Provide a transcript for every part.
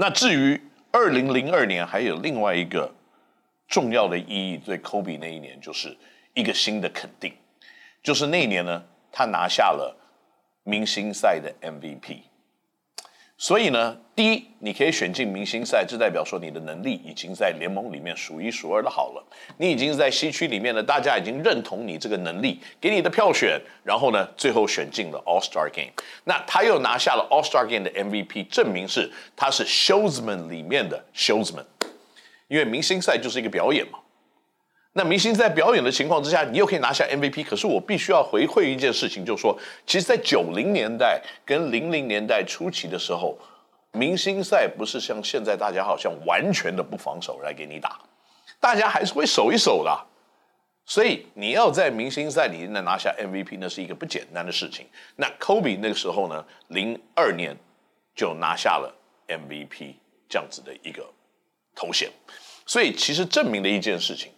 那至于二零零二年，还有另外一个重要的意义，对 Kobe 那一年就是一个新的肯定，就是那一年呢，他拿下了明星赛的 MVP。所以呢，第一，你可以选进明星赛，这代表说你的能力已经在联盟里面数一数二的好了。你已经在西区里面呢，大家已经认同你这个能力，给你的票选，然后呢，最后选进了 All Star Game。那他又拿下了 All Star Game 的 MVP，证明是他是 Showsman 里面的 Showsman，因为明星赛就是一个表演嘛。那明星在表演的情况之下，你又可以拿下 MVP。可是我必须要回馈一件事情，就是说，其实，在九零年代跟零零年代初期的时候，明星赛不是像现在大家好像完全的不防守来给你打，大家还是会守一守的。所以你要在明星赛里面拿下 MVP，那是一个不简单的事情。那 Kobe 那个时候呢，零二年就拿下了 MVP 这样子的一个头衔，所以其实证明了一件事情。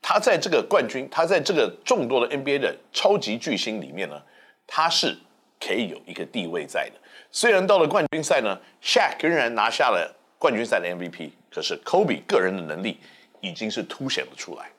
他在这个冠军，他在这个众多的 NBA 的超级巨星里面呢，他是可以有一个地位在的。虽然到了冠军赛呢，Shaq 仍然拿下了冠军赛的 MVP，可是 Kobe 个人的能力已经是凸显了出来。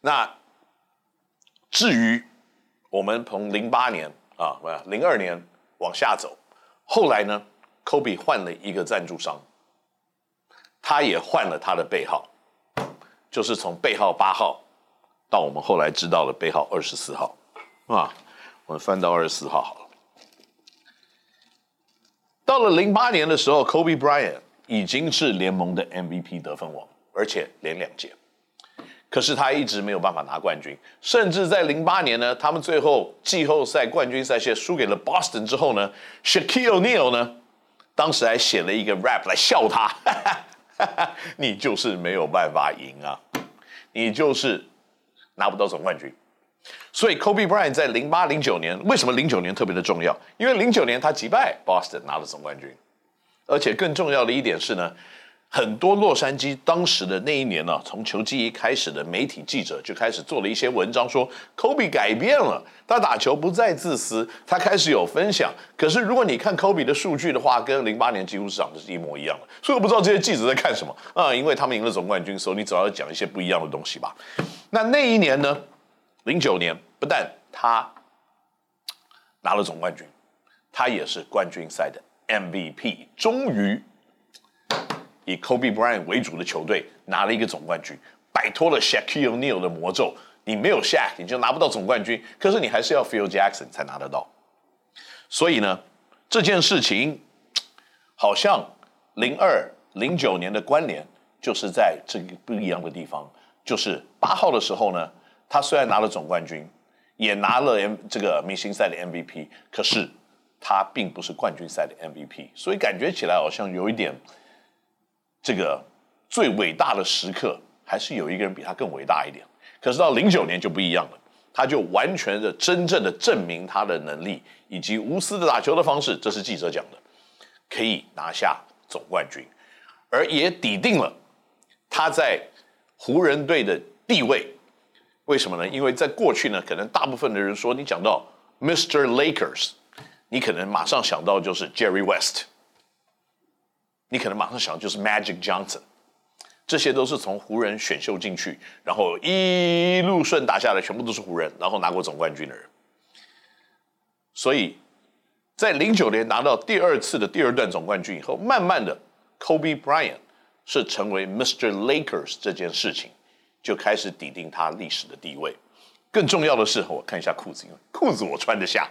那至于我们从零八年啊，不，零二年往下走，后来呢，Kobe 换了一个赞助商，他也换了他的背号。就是从背号八号到我们后来知道了背号二十四号，啊，我们翻到二十四号好了。到了零八年的时候，Kobe Bryant 已经是联盟的 MVP 得分王，而且连两届。可是他一直没有办法拿冠军，甚至在零八年呢，他们最后季后赛冠军赛线输给了 Boston 之后呢，Shaquille O'Neal 呢，当时还写了一个 rap 来笑他。哈哈你就是没有办法赢啊，你就是拿不到总冠军。所以 Kobe Bryant 在零八零九年，为什么零九年特别的重要？因为零九年他击败 Boston 拿了总冠军，而且更重要的一点是呢。很多洛杉矶当时的那一年呢、从球季一开始的媒体记者就开始做了一些文章，说 Kobe 改变了，他打球不再自私，他开始有分享。可是如果你看 Kobe 的数据的话，跟零八年几乎是长得是一模一样的。所以我不知道这些记者在看什么啊，因为他们赢了总冠军，所以你总要讲一些不一样的东西吧。那那一年呢，零九年不但他拿了总冠军，他也是冠军赛的 MVP，终于。以 Kobe Bryant 为主的球队拿了一个总冠军，摆脱了 Shaquille O'Neal 的魔咒。你没有 Shaq，你就拿不到总冠军。可是你还是要 Phil Jackson 才拿得到。所以呢，这件事情好像零二零九年的关联就是在这个不一样的地方，就是八号的时候呢，他虽然拿了总冠军，也拿了 M 这个明星赛的 MVP，可是他并不是冠军赛的 MVP，所以感觉起来好像有一点。这个最伟大的时刻，还是有一个人比他更伟大一点。可是到零九年就不一样了，他就完全的、真正的证明他的能力以及无私的打球的方式，这是记者讲的，可以拿下总冠军，而也抵定了他在湖人队的地位。为什么呢？因为在过去呢，可能大部分的人说你讲到 Mr. Lakers，你可能马上想到就是 Jerry West。你可能马上想就是 Magic Johnson，这些都是从湖人选秀进去，然后一路顺打下来，全部都是湖人，然后拿过总冠军的人。所以，在零九年拿到第二次的第二段总冠军以后，慢慢的，Kobe Bryant 是成为 Mr. Lakers 这件事情，就开始抵定他历史的地位。更重要的是，我看一下裤子，因为裤子我穿得下，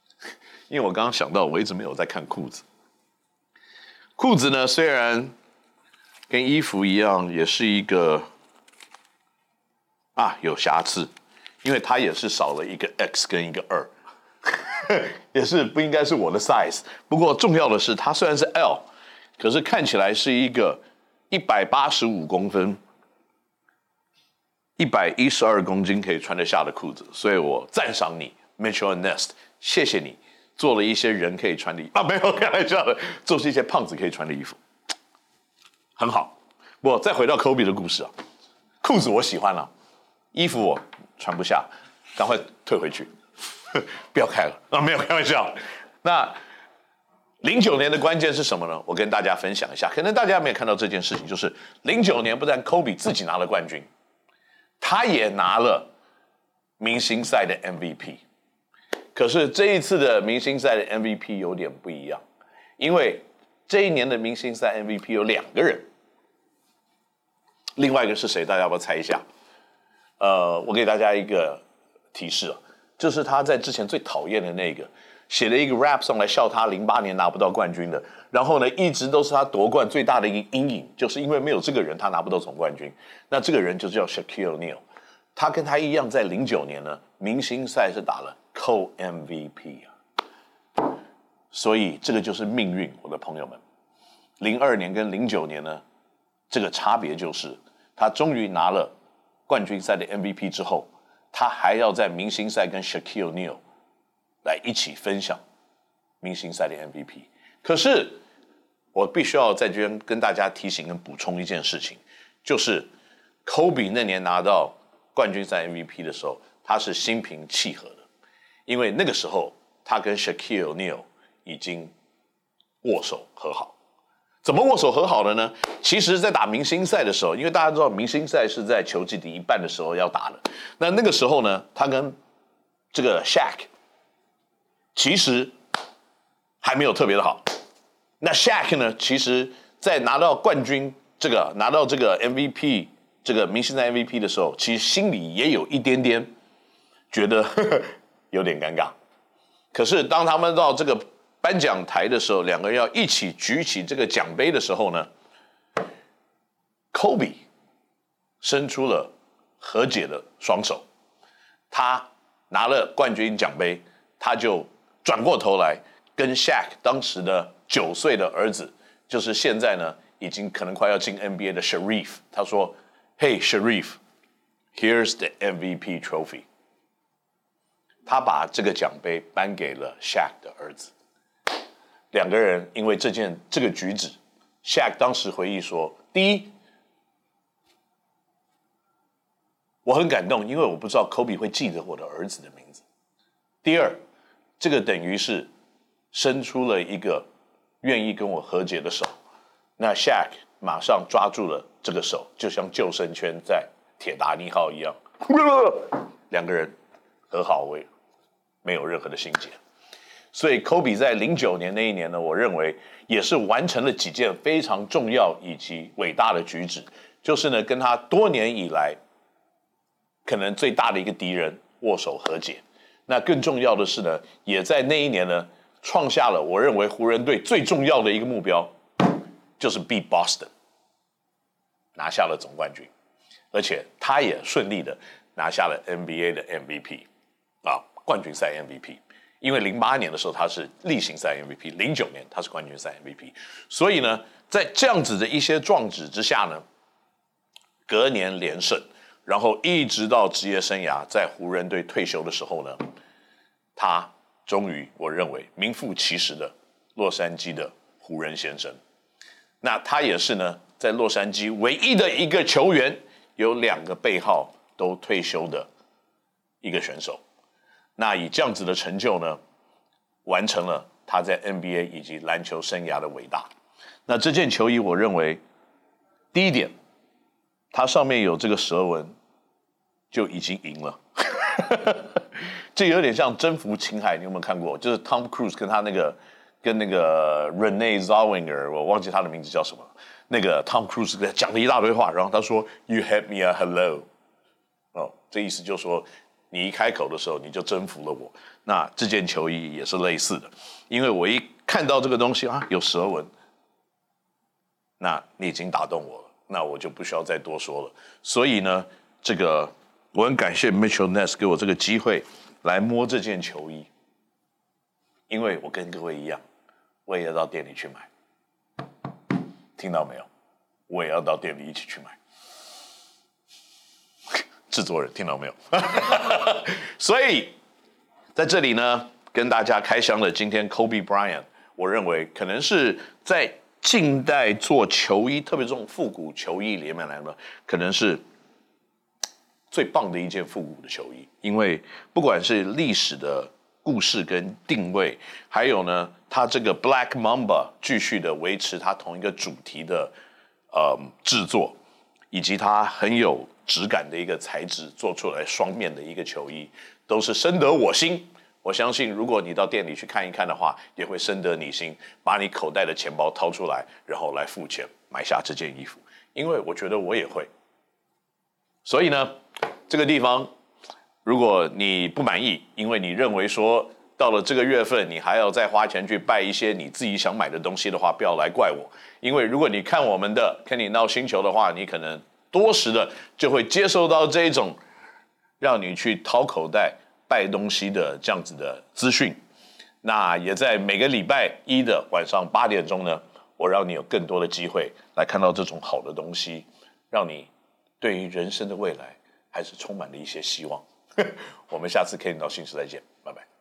因为我刚刚想到，我一直没有在看裤子。裤子呢，虽然跟衣服一样，也是一个啊有瑕疵，因为它也是少了一个 X 跟一个二，也是不应该是我的 size。不过重要的是，它虽然是 L，可是看起来是一个一百八十五公分、一百一十二公斤可以穿得下的裤子，所以我赞赏你，Mitchell Nest，谢谢你。做了一些人可以穿的衣服啊，没有开玩笑的，做出一些胖子可以穿的衣服，很好。不，再回到 Kobe 的故事啊，裤子我喜欢了，衣服我穿不下，赶快退回去，不要开了啊，没有开玩笑。那零九年的关键是什么呢？我跟大家分享一下，可能大家没有看到这件事情，就是零九年不但 Kobe 自己拿了冠军，他也拿了明星赛的 MVP。可是这一次的明星赛的 MVP 有点不一样，因为这一年的明星赛 MVP 有两个人，另外一个是谁？大家要不要猜一下？呃，我给大家一个提示啊，就是他在之前最讨厌的那个，写了一个 rap 用来笑他零八年拿不到冠军的，然后呢，一直都是他夺冠最大的一个阴影，就是因为没有这个人，他拿不到总冠军。那这个人就叫 Shaquille O'Neal，他跟他一样，在零九年呢，明星赛是打了。扣 MVP 啊，所以这个就是命运，我的朋友们。零二年跟零九年呢，这个差别就是，他终于拿了冠军赛的 MVP 之后，他还要在明星赛跟 Shaquille n e a l 来一起分享明星赛的 MVP。可是我必须要在这边跟大家提醒跟补充一件事情，就是 Kobe 那年拿到冠军赛 MVP 的时候，他是心平气和的。因为那个时候，他跟 Shaquille O'Neal 已经握手和好。怎么握手和好的呢？其实，在打明星赛的时候，因为大家知道明星赛是在球季第一半的时候要打的。那那个时候呢，他跟这个 Shaq 其实还没有特别的好。那 Shaq 呢，其实在拿到冠军这个拿到这个 MVP 这个明星赛 MVP 的时候，其实心里也有一点点觉得呵呵。有点尴尬，可是当他们到这个颁奖台的时候，两个人要一起举起这个奖杯的时候呢，Kobe 伸出了和解的双手，他拿了冠军奖杯，他就转过头来跟 Shaq 当时的九岁的儿子，就是现在呢已经可能快要进 NBA 的 Sharif，他说：“Hey Sharif，here's the MVP trophy。”他把这个奖杯颁给了 Shaq 的儿子，两个人因为这件这个举止，Shaq 当时回忆说：第一，我很感动，因为我不知道 Kobe 会记得我的儿子的名字；第二，这个等于是伸出了一个愿意跟我和解的手，那 Shaq 马上抓住了这个手，就像救生圈在铁达尼号一样，两个人和好为。没有任何的心结，所以 Kobe 在零九年那一年呢，我认为也是完成了几件非常重要以及伟大的举止，就是呢跟他多年以来可能最大的一个敌人握手和解。那更重要的是呢，也在那一年呢创下了我认为湖人队最重要的一个目标，就是 be Boston，拿下了总冠军，而且他也顺利的拿下了 NBA 的 MVP 啊。冠军赛 MVP，因为零八年的时候他是例行赛 MVP，零九年他是冠军赛 MVP，所以呢，在这样子的一些壮举之下呢，隔年连胜，然后一直到职业生涯在湖人队退休的时候呢，他终于我认为名副其实的洛杉矶的湖人先生。那他也是呢，在洛杉矶唯一的一个球员，有两个背号都退休的一个选手。那以这样子的成就呢，完成了他在 NBA 以及篮球生涯的伟大。那这件球衣，我认为第一点，它上面有这个蛇纹，就已经赢了。这有点像征服情海，你有没有看过？就是 Tom Cruise 跟他那个跟那个 Renee Zellweger，我忘记他的名字叫什么。那个 Tom Cruise 跟他讲了一大堆话，然后他说 “You had me a hello”，哦，这意思就是说。你一开口的时候，你就征服了我。那这件球衣也是类似的，因为我一看到这个东西啊，有蛇纹，那你已经打动我了，那我就不需要再多说了。所以呢，这个我很感谢 Mitchell Ness 给我这个机会来摸这件球衣，因为我跟各位一样，我也要到店里去买，听到没有？我也要到店里一起去买。制作人听到没有？所以在这里呢，跟大家开箱的今天 Kobe Bryant，我认为可能是在近代做球衣，特别这种复古球衣里面来呢，可能是最棒的一件复古的球衣。因为不管是历史的故事跟定位，还有呢，它这个 Black Mamba 继续的维持它同一个主题的呃制作，以及它很有质感的一个材质做出来双面的一个球衣，都是深得我心。我相信，如果你到店里去看一看的话，也会深得你心，把你口袋的钱包掏出来，然后来付钱买下这件衣服。因为我觉得我也会。所以呢，这个地方。如果你不满意，因为你认为说到了这个月份，你还要再花钱去拜一些你自己想买的东西的话，不要来怪我。因为如果你看我们的 Kenny NOW 星球的话，你可能多时的就会接收到这一种让你去掏口袋拜东西的这样子的资讯。那也在每个礼拜一的晚上八点钟呢，我让你有更多的机会来看到这种好的东西，让你对于人生的未来还是充满了一些希望。我们下次 Kenny NOW 星球再见，拜拜。